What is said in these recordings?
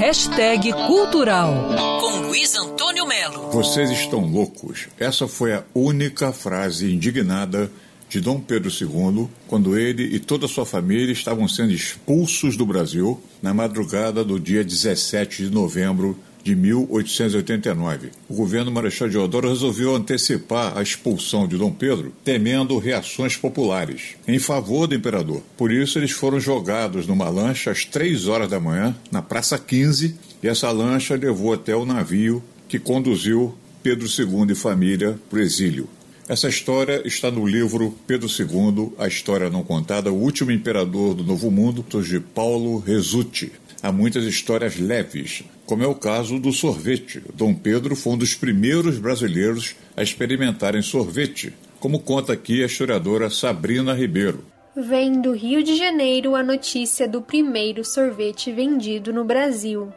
Hashtag Cultural. Com Luiz Antônio Melo. Vocês estão loucos. Essa foi a única frase indignada de Dom Pedro II quando ele e toda a sua família estavam sendo expulsos do Brasil na madrugada do dia 17 de novembro de 1889. O governo Marechal Deodoro resolveu antecipar a expulsão de Dom Pedro, temendo reações populares em favor do imperador. Por isso, eles foram jogados numa lancha às três horas da manhã, na Praça 15, e essa lancha levou até o navio que conduziu Pedro II e família para o exílio. Essa história está no livro Pedro II, A História Não Contada, o último imperador do Novo Mundo, de Paulo Resutti. Há muitas histórias leves, como é o caso do sorvete. Dom Pedro foi um dos primeiros brasileiros a experimentarem sorvete, como conta aqui a historiadora Sabrina Ribeiro. Vem do Rio de Janeiro a notícia do primeiro sorvete vendido no Brasil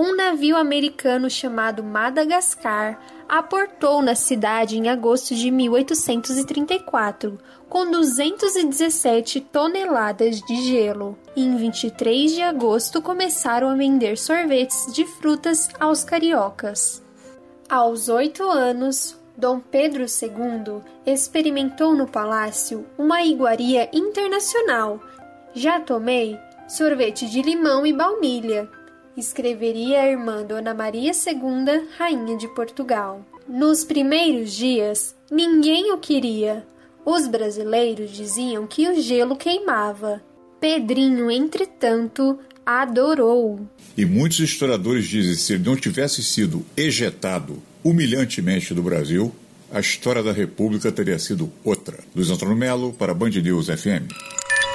um navio americano chamado Madagascar aportou na cidade em agosto de 1834, com 217 toneladas de gelo. Em 23 de agosto começaram a vender sorvetes de frutas aos cariocas. Aos oito anos, Dom Pedro II experimentou no palácio uma iguaria internacional. Já tomei sorvete de limão e baunilha, escreveria a irmã Dona Maria II, rainha de Portugal. Nos primeiros dias, ninguém o queria. Os brasileiros diziam que o gelo queimava. Pedrinho, entretanto, adorou. E muitos historiadores dizem que se ele não tivesse sido ejetado humilhantemente do Brasil, a história da República teria sido outra. Luiz Antônio Melo para Band News FM.